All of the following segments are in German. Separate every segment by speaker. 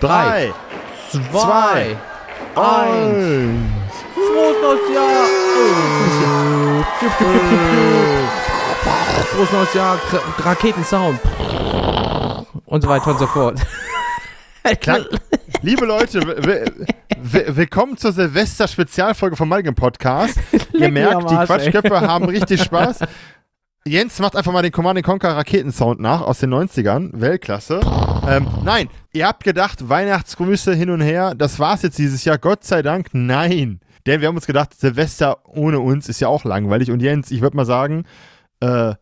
Speaker 1: Drei,
Speaker 2: zwei, eins. Frohes neues Jahr! Frohes neues Jahr, Ra- Raketensound. Und so weiter und so fort.
Speaker 1: Klar, liebe Leute, willkommen zur Silvester-Spezialfolge vom Mulligan Podcast. Ihr merkt, die. Quatschköpfe haben richtig Spaß. Jens macht einfach mal den Command Conquer Raketensound nach aus den 90ern. Weltklasse. Ähm, nein, ihr habt gedacht, Weihnachtsgrüße hin und her, das war's jetzt dieses Jahr. Gott sei Dank, nein. Denn wir haben uns gedacht, Silvester ohne uns ist ja auch langweilig. Und Jens, ich würde mal sagen, äh,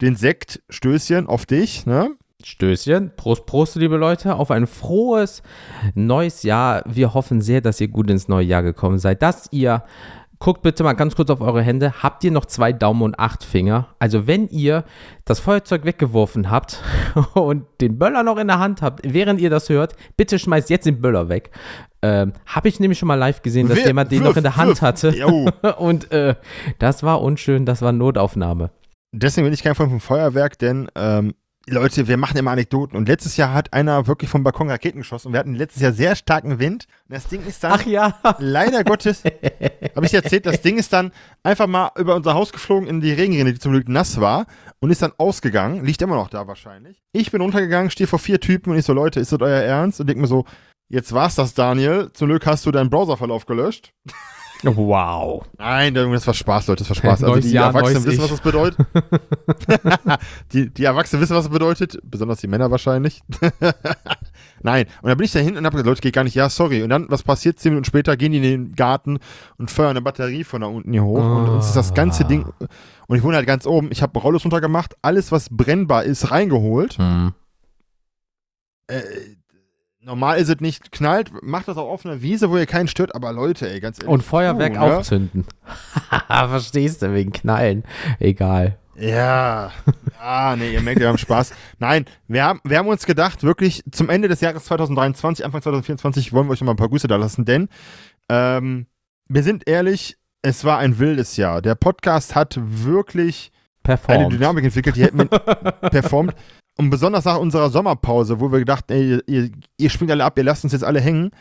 Speaker 1: den Sekt, Stößchen auf dich, ne?
Speaker 2: Stößchen. Prost, Prost, liebe Leute, auf ein frohes neues Jahr. Wir hoffen sehr, dass ihr gut ins neue Jahr gekommen seid. Dass ihr, guckt bitte mal ganz kurz auf eure Hände, habt ihr noch zwei Daumen und acht Finger? Also wenn ihr das Feuerzeug weggeworfen habt und den Böller noch in der Hand habt, während ihr das hört, bitte schmeißt jetzt den Böller weg. Ähm, Habe ich nämlich schon mal live gesehen, dass
Speaker 1: Wir-
Speaker 2: jemand den
Speaker 1: wirf,
Speaker 2: noch in der Hand
Speaker 1: wirf.
Speaker 2: hatte.
Speaker 1: Jo.
Speaker 2: Und äh, das war unschön, das war Notaufnahme.
Speaker 1: Deswegen bin ich kein Freund vom Feuerwerk, denn ähm, Leute, wir machen immer Anekdoten. Und letztes Jahr hat einer wirklich vom Balkon Raketen geschossen. Und wir hatten letztes Jahr sehr starken Wind. Und das Ding ist dann,
Speaker 2: Ach ja.
Speaker 1: leider Gottes, habe ich dir erzählt, das Ding ist dann einfach mal über unser Haus geflogen in die Regenrinne, die zum Glück nass war. Und ist dann ausgegangen. Liegt immer noch da wahrscheinlich. Ich bin runtergegangen, stehe vor vier Typen und ich so, Leute, ist das euer Ernst? Und denk mir so, jetzt war's das, Daniel. Zum Glück hast du deinen Browserverlauf gelöscht.
Speaker 2: Wow.
Speaker 1: Nein, das war Spaß, Leute, das war Spaß. Also
Speaker 2: Neues
Speaker 1: die
Speaker 2: Jahr,
Speaker 1: Erwachsenen wissen, was das bedeutet. die, die Erwachsenen wissen, was das bedeutet, besonders die Männer wahrscheinlich. Nein, und dann bin ich da hinten und hab gesagt, Leute, geht gar nicht, ja, sorry. Und dann, was passiert? Zehn Minuten später gehen die in den Garten und feuern eine Batterie von da unten hier hoch. Und uns ist das ganze Ding, und ich wohne halt ganz oben, ich habe Rollos runtergemacht, alles, was brennbar ist, reingeholt.
Speaker 2: Hm.
Speaker 1: Äh, normal ist es nicht, knallt, macht das auch auf einer Wiese, wo ihr keinen stört, aber Leute, ey, ganz ehrlich.
Speaker 2: Und Feuerwerk
Speaker 1: ne?
Speaker 2: aufzünden. Verstehst du, wegen Knallen. Egal.
Speaker 1: Ja. Ah, nee, ihr merkt, wir haben Spaß. Nein, wir haben, wir haben uns gedacht, wirklich zum Ende des Jahres 2023, Anfang 2024 wollen wir euch nochmal ein paar Grüße da lassen, denn ähm, wir sind ehrlich, es war ein wildes Jahr. Der Podcast hat wirklich eine
Speaker 2: Performt.
Speaker 1: Dynamik entwickelt, die hätten wir performt. Und besonders nach unserer Sommerpause, wo wir gedacht, ey, ihr, ihr, springt alle ab, ihr lasst uns jetzt alle hängen.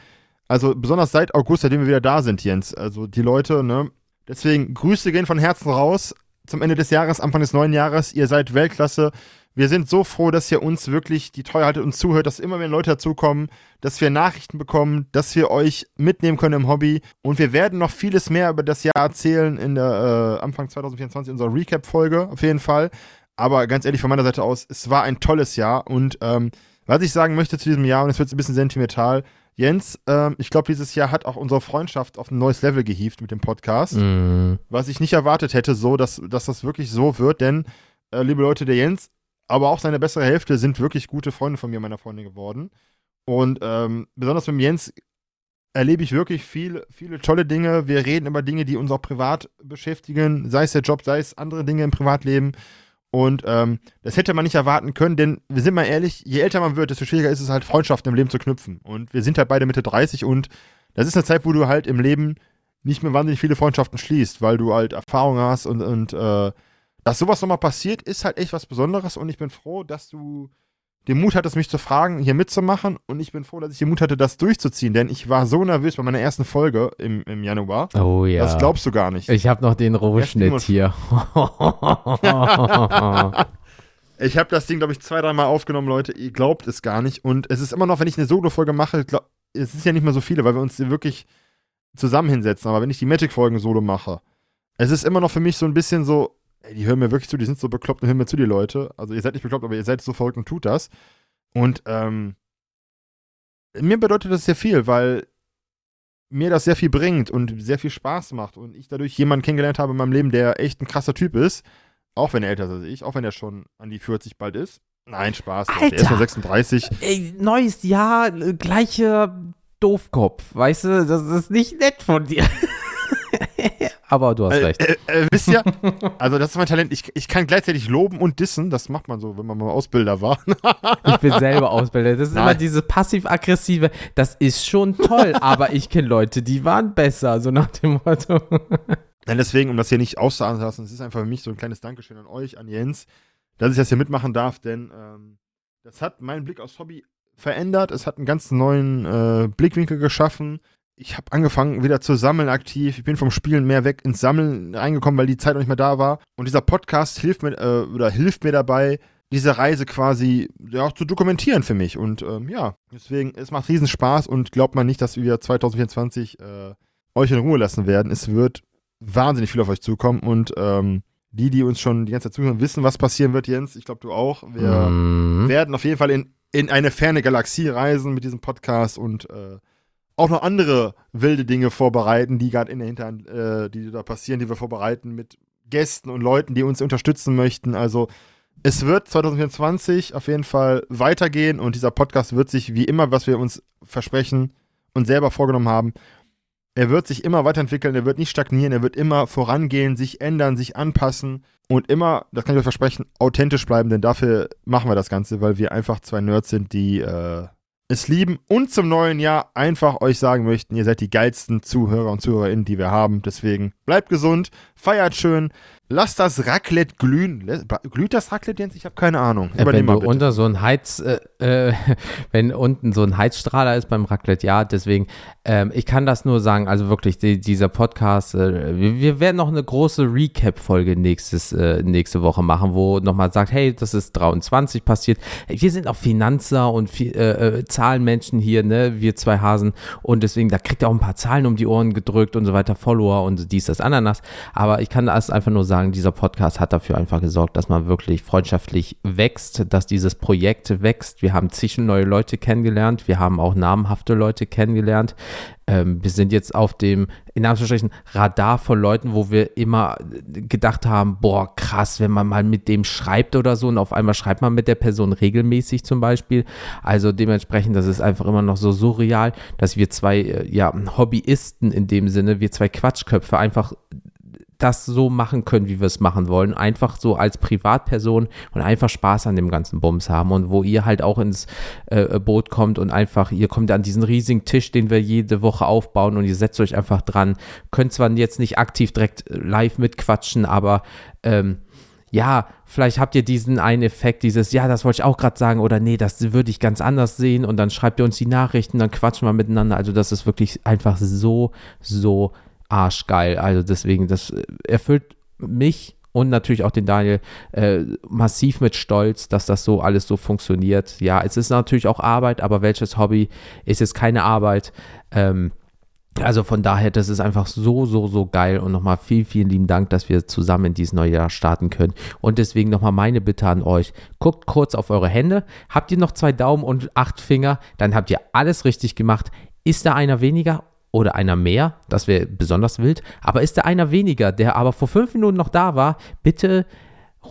Speaker 1: Also besonders seit August, seitdem wir wieder da sind, Jens. Also die Leute, ne? Deswegen Grüße gehen von Herzen raus zum Ende des Jahres, Anfang des neuen Jahres. Ihr seid Weltklasse. Wir sind so froh, dass ihr uns wirklich die Treue haltet und zuhört, dass immer mehr Leute dazukommen, dass wir Nachrichten bekommen, dass wir euch mitnehmen können im Hobby. Und wir werden noch vieles mehr über das Jahr erzählen in der äh, Anfang 2024 unserer Recap-Folge, auf jeden Fall. Aber ganz ehrlich, von meiner Seite aus, es war ein tolles Jahr. Und ähm, was ich sagen möchte zu diesem Jahr, und es wird ein bisschen sentimental, Jens, ähm, ich glaube, dieses Jahr hat auch unsere Freundschaft auf ein neues Level gehievt mit dem Podcast
Speaker 2: Mm.
Speaker 1: was ich nicht erwartet hätte, so, dass, dass das wirklich so wird, denn, äh, liebe Leute, der Jens, aber auch seine bessere Hälfte sind wirklich gute Freunde von mir, meiner Freundin geworden. Und ähm, besonders mit dem Jens erlebe ich wirklich viel, viele tolle Dinge. Wir reden über Dinge, die uns auch privat beschäftigen, sei es der Job, sei es andere Dinge im Privatleben. Und ähm, das hätte man nicht erwarten können, denn wir sind mal ehrlich, je älter man wird, desto schwieriger ist es halt, Freundschaften im Leben zu knüpfen. Und wir sind halt beide Mitte 30 und das ist eine Zeit, wo du halt im Leben nicht mehr wahnsinnig viele Freundschaften schließt, weil du halt Erfahrung hast und, und äh, dass sowas nochmal passiert, ist halt echt was Besonderes und ich bin froh, dass du den Mut hattest, mich zu fragen, hier mitzumachen und ich bin froh, dass ich den Mut hatte, das durchzuziehen, denn ich war so nervös bei meiner ersten Folge im, im Januar.
Speaker 2: Oh ja.
Speaker 1: Das glaubst du gar nicht.
Speaker 2: ich habe noch den Rohschnitt hier.
Speaker 1: Ich habe das Ding, glaube ich, zwei, dreimal aufgenommen, Leute. Ihr glaubt es gar nicht. Und es ist immer noch, wenn ich eine Solo-Folge mache, glaub, es ist ja nicht mehr so viele, weil wir uns wirklich zusammen hinsetzen. Aber wenn ich die Magic-Folgen solo mache, es ist immer noch für mich so ein bisschen so, ey, die hören mir wirklich zu, die sind so bekloppt und hören mir zu, die Leute. Also ihr seid nicht bekloppt, aber ihr seid so verrückt und tut das. Und ähm, mir bedeutet das sehr viel, weil mir das sehr viel bringt und sehr viel Spaß macht und ich dadurch jemanden kennengelernt habe in meinem Leben, der echt ein krasser Typ ist. Auch wenn er älter ist als ich, auch wenn er schon an die 40 bald ist. Nein, Spaß. Leute. Er ist
Speaker 2: Alter.
Speaker 1: nur 36.
Speaker 2: Ey, neues Jahr, äh, gleicher Doofkopf. Weißt du, das ist nicht nett von dir. Aber du hast
Speaker 1: Äh,
Speaker 2: recht.
Speaker 1: äh, äh, wisst ihr, also das ist mein Talent. Ich, ich kann gleichzeitig loben und dissen. Das macht man so, wenn man mal Ausbilder war.
Speaker 2: Ich bin selber Ausbilder. Das ist
Speaker 1: Nein.
Speaker 2: immer diese passiv-aggressive. Das ist schon toll, aber ich kenne Leute, die waren besser. So nach dem Motto.
Speaker 1: Nein, deswegen, um das hier nicht auszuahnen zu lassen, es ist einfach für mich so ein kleines Dankeschön an euch, an Jens, dass ich das hier mitmachen darf, denn ähm, das hat meinen Blick aufs Hobby verändert. Es hat einen ganz neuen äh, Blickwinkel geschaffen. Ich habe angefangen wieder zu sammeln aktiv. Ich bin vom Spielen mehr weg ins Sammeln reingekommen, weil die Zeit noch nicht mehr da war. Und dieser Podcast hilft mir äh, oder hilft mir dabei, diese Reise quasi ja, auch zu dokumentieren für mich. Und ähm, ja, deswegen, es macht riesen Spaß und glaubt man nicht, dass wir 2024 äh, euch in Ruhe lassen werden. Es wird wahnsinnig viel auf euch zukommen und ähm, die, die uns schon die ganze Zeit zuhören, wissen, was passieren wird, Jens. Ich glaube, du auch. Wir
Speaker 2: Mhm.
Speaker 1: werden auf jeden Fall in, in eine ferne Galaxie reisen mit diesem Podcast und äh, auch noch andere wilde Dinge vorbereiten, die gerade in der Hinterhand, äh, die da passieren, die wir vorbereiten mit Gästen und Leuten, die uns unterstützen möchten. Also es wird 2024 auf jeden Fall weitergehen und dieser Podcast wird sich wie immer, was wir uns versprechen und selber vorgenommen haben, er wird sich immer weiterentwickeln, er wird nicht stagnieren, er wird immer vorangehen, sich ändern, sich anpassen und immer, das kann ich euch versprechen, authentisch bleiben, denn dafür machen wir das Ganze, weil wir einfach zwei Nerds sind, die äh, es lieben und zum neuen Jahr einfach euch sagen möchten, ihr seid die geilsten Zuhörer und Zuhörerinnen, die wir haben. Deswegen bleibt gesund, feiert schön, lasst das Raclette glühen. Glüht das Raclette, Jens? Ich habe keine Ahnung.
Speaker 2: Äh, wenn du unter so ein Heiz, äh, äh, wenn unten so ein Heizstrahler ist beim Raclette, ja, deswegen, ähm, ich kann das nur sagen, also wirklich, die, dieser Podcast, äh, wir, wir werden noch eine große Recap-Folge nächstes, äh, nächste Woche machen, wo nochmal sagt, hey, das ist 23 passiert. Wir sind auch Finanzer und äh, Zahlenmenschen hier, ne, wir zwei Hasen und deswegen, da kriegt ihr auch ein paar Zahlen um die Ohren gedrückt und so weiter, Follower und dies, das, Ananas, aber ich kann das einfach nur sagen, dieser Podcast hat dafür einfach gesorgt, dass man wirklich freundschaftlich wächst, dass dieses Projekt wächst. Wir haben zig neue Leute kennengelernt, wir haben auch namhafte Leute kennengelernt. Ähm, wir sind jetzt auf dem, in Anführungsstrichen, Radar von Leuten, wo wir immer gedacht haben, boah, krass, wenn man mal mit dem schreibt oder so und auf einmal schreibt man mit der Person regelmäßig zum Beispiel. Also dementsprechend, das ist einfach immer noch so surreal, dass wir zwei, äh, ja, Hobbyisten in dem Sinne, wir zwei Quatschköpfe einfach das so machen können, wie wir es machen wollen. Einfach so als Privatperson und einfach Spaß an dem ganzen Bums haben und wo ihr halt auch ins äh, Boot kommt und einfach, ihr kommt an diesen riesigen Tisch, den wir jede Woche aufbauen und ihr setzt euch einfach dran. Könnt zwar jetzt nicht aktiv direkt live mitquatschen, aber ähm, ja, vielleicht habt ihr diesen einen Effekt, dieses, ja, das wollte ich auch gerade sagen, oder nee, das würde ich ganz anders sehen und dann schreibt ihr uns die Nachrichten, dann quatschen wir miteinander. Also das ist wirklich einfach so, so arschgeil. Also deswegen, das äh, erfüllt mich und natürlich auch den Daniel äh, massiv mit Stolz, dass das so alles so funktioniert. Ja, es ist natürlich auch Arbeit, aber welches Hobby ist jetzt keine Arbeit? Ähm, also von daher, das ist einfach so, so, so geil und nochmal vielen, vielen lieben Dank, dass wir zusammen in dieses neue Jahr starten können. Und deswegen nochmal meine Bitte an euch, guckt kurz auf eure Hände. Habt ihr noch zwei Daumen und acht Finger, dann habt ihr alles richtig gemacht. Ist da einer weniger oder einer mehr, das wäre besonders wild, aber ist da einer weniger, der aber vor fünf Minuten noch da war, bitte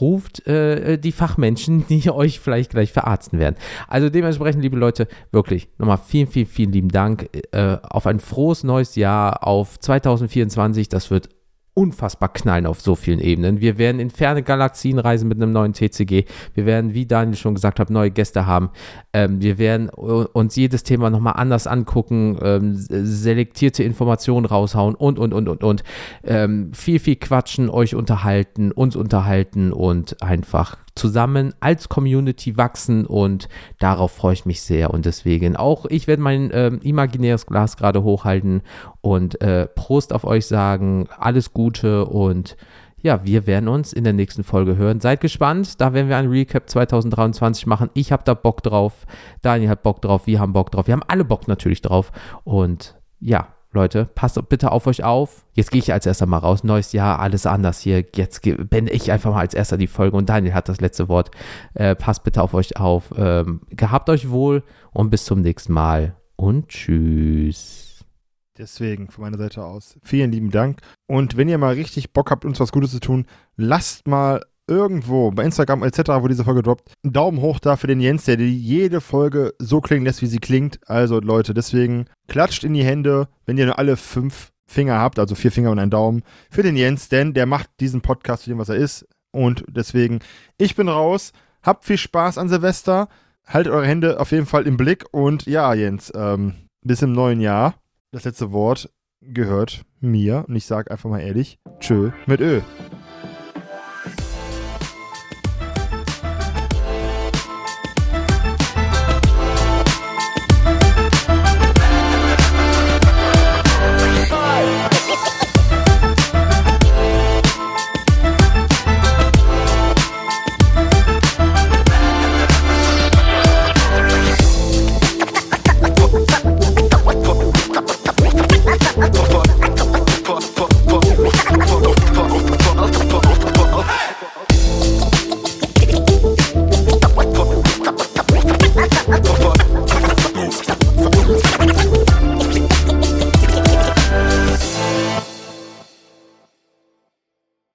Speaker 2: ruft äh, die Fachmenschen, die euch vielleicht gleich verarzten werden. Also dementsprechend, liebe Leute, wirklich nochmal vielen, vielen, vielen lieben Dank äh, auf ein frohes neues Jahr, auf 2024. Das wird unfassbar knallen auf so vielen Ebenen. Wir werden in ferne Galaxien reisen mit einem neuen TCG. Wir werden, wie Daniel schon gesagt hat, neue Gäste haben. Ähm, wir werden uns jedes Thema nochmal anders angucken, ähm, selektierte Informationen raushauen und, und, und, und, und. Ähm, viel, viel quatschen, euch unterhalten, uns unterhalten und einfach zusammen als Community wachsen und darauf freue ich mich sehr und deswegen auch ich werde mein ähm, imaginäres Glas gerade hochhalten und äh, Prost auf euch sagen, alles Gute und ja, wir werden uns in der nächsten Folge hören. Seid gespannt, da werden wir ein Recap 2023 machen. Ich habe da Bock drauf, Daniel hat Bock drauf, wir haben Bock drauf, wir haben alle Bock natürlich drauf und ja, Leute, passt bitte auf euch auf. Jetzt gehe ich als erster mal raus. Neues Jahr, alles anders hier. Jetzt beende ich einfach mal als erster die Folge und Daniel hat das letzte Wort. Äh, passt bitte auf euch auf. Ähm, gehabt euch wohl und bis zum nächsten Mal und tschüss.
Speaker 1: Deswegen von meiner Seite aus vielen lieben Dank. Und wenn ihr mal richtig Bock habt, uns was Gutes zu tun, lasst mal irgendwo bei Instagram etc., wo diese Folge droppt, einen Daumen hoch da für den Jens, der jede Folge so klingen lässt, wie sie klingt. Also Leute, deswegen klatscht in die Hände, wenn ihr nur alle fünf Finger habt, also vier Finger und einen Daumen, für den Jens, denn der macht diesen Podcast zu dem, was er ist. Und deswegen, ich bin raus. Habt viel Spaß an Silvester. Haltet eure Hände auf jeden Fall im Blick. Und ja, Jens, ähm, bis im neuen Jahr. Das letzte Wort gehört mir. Und ich sage einfach mal ehrlich, tschö mit Ö.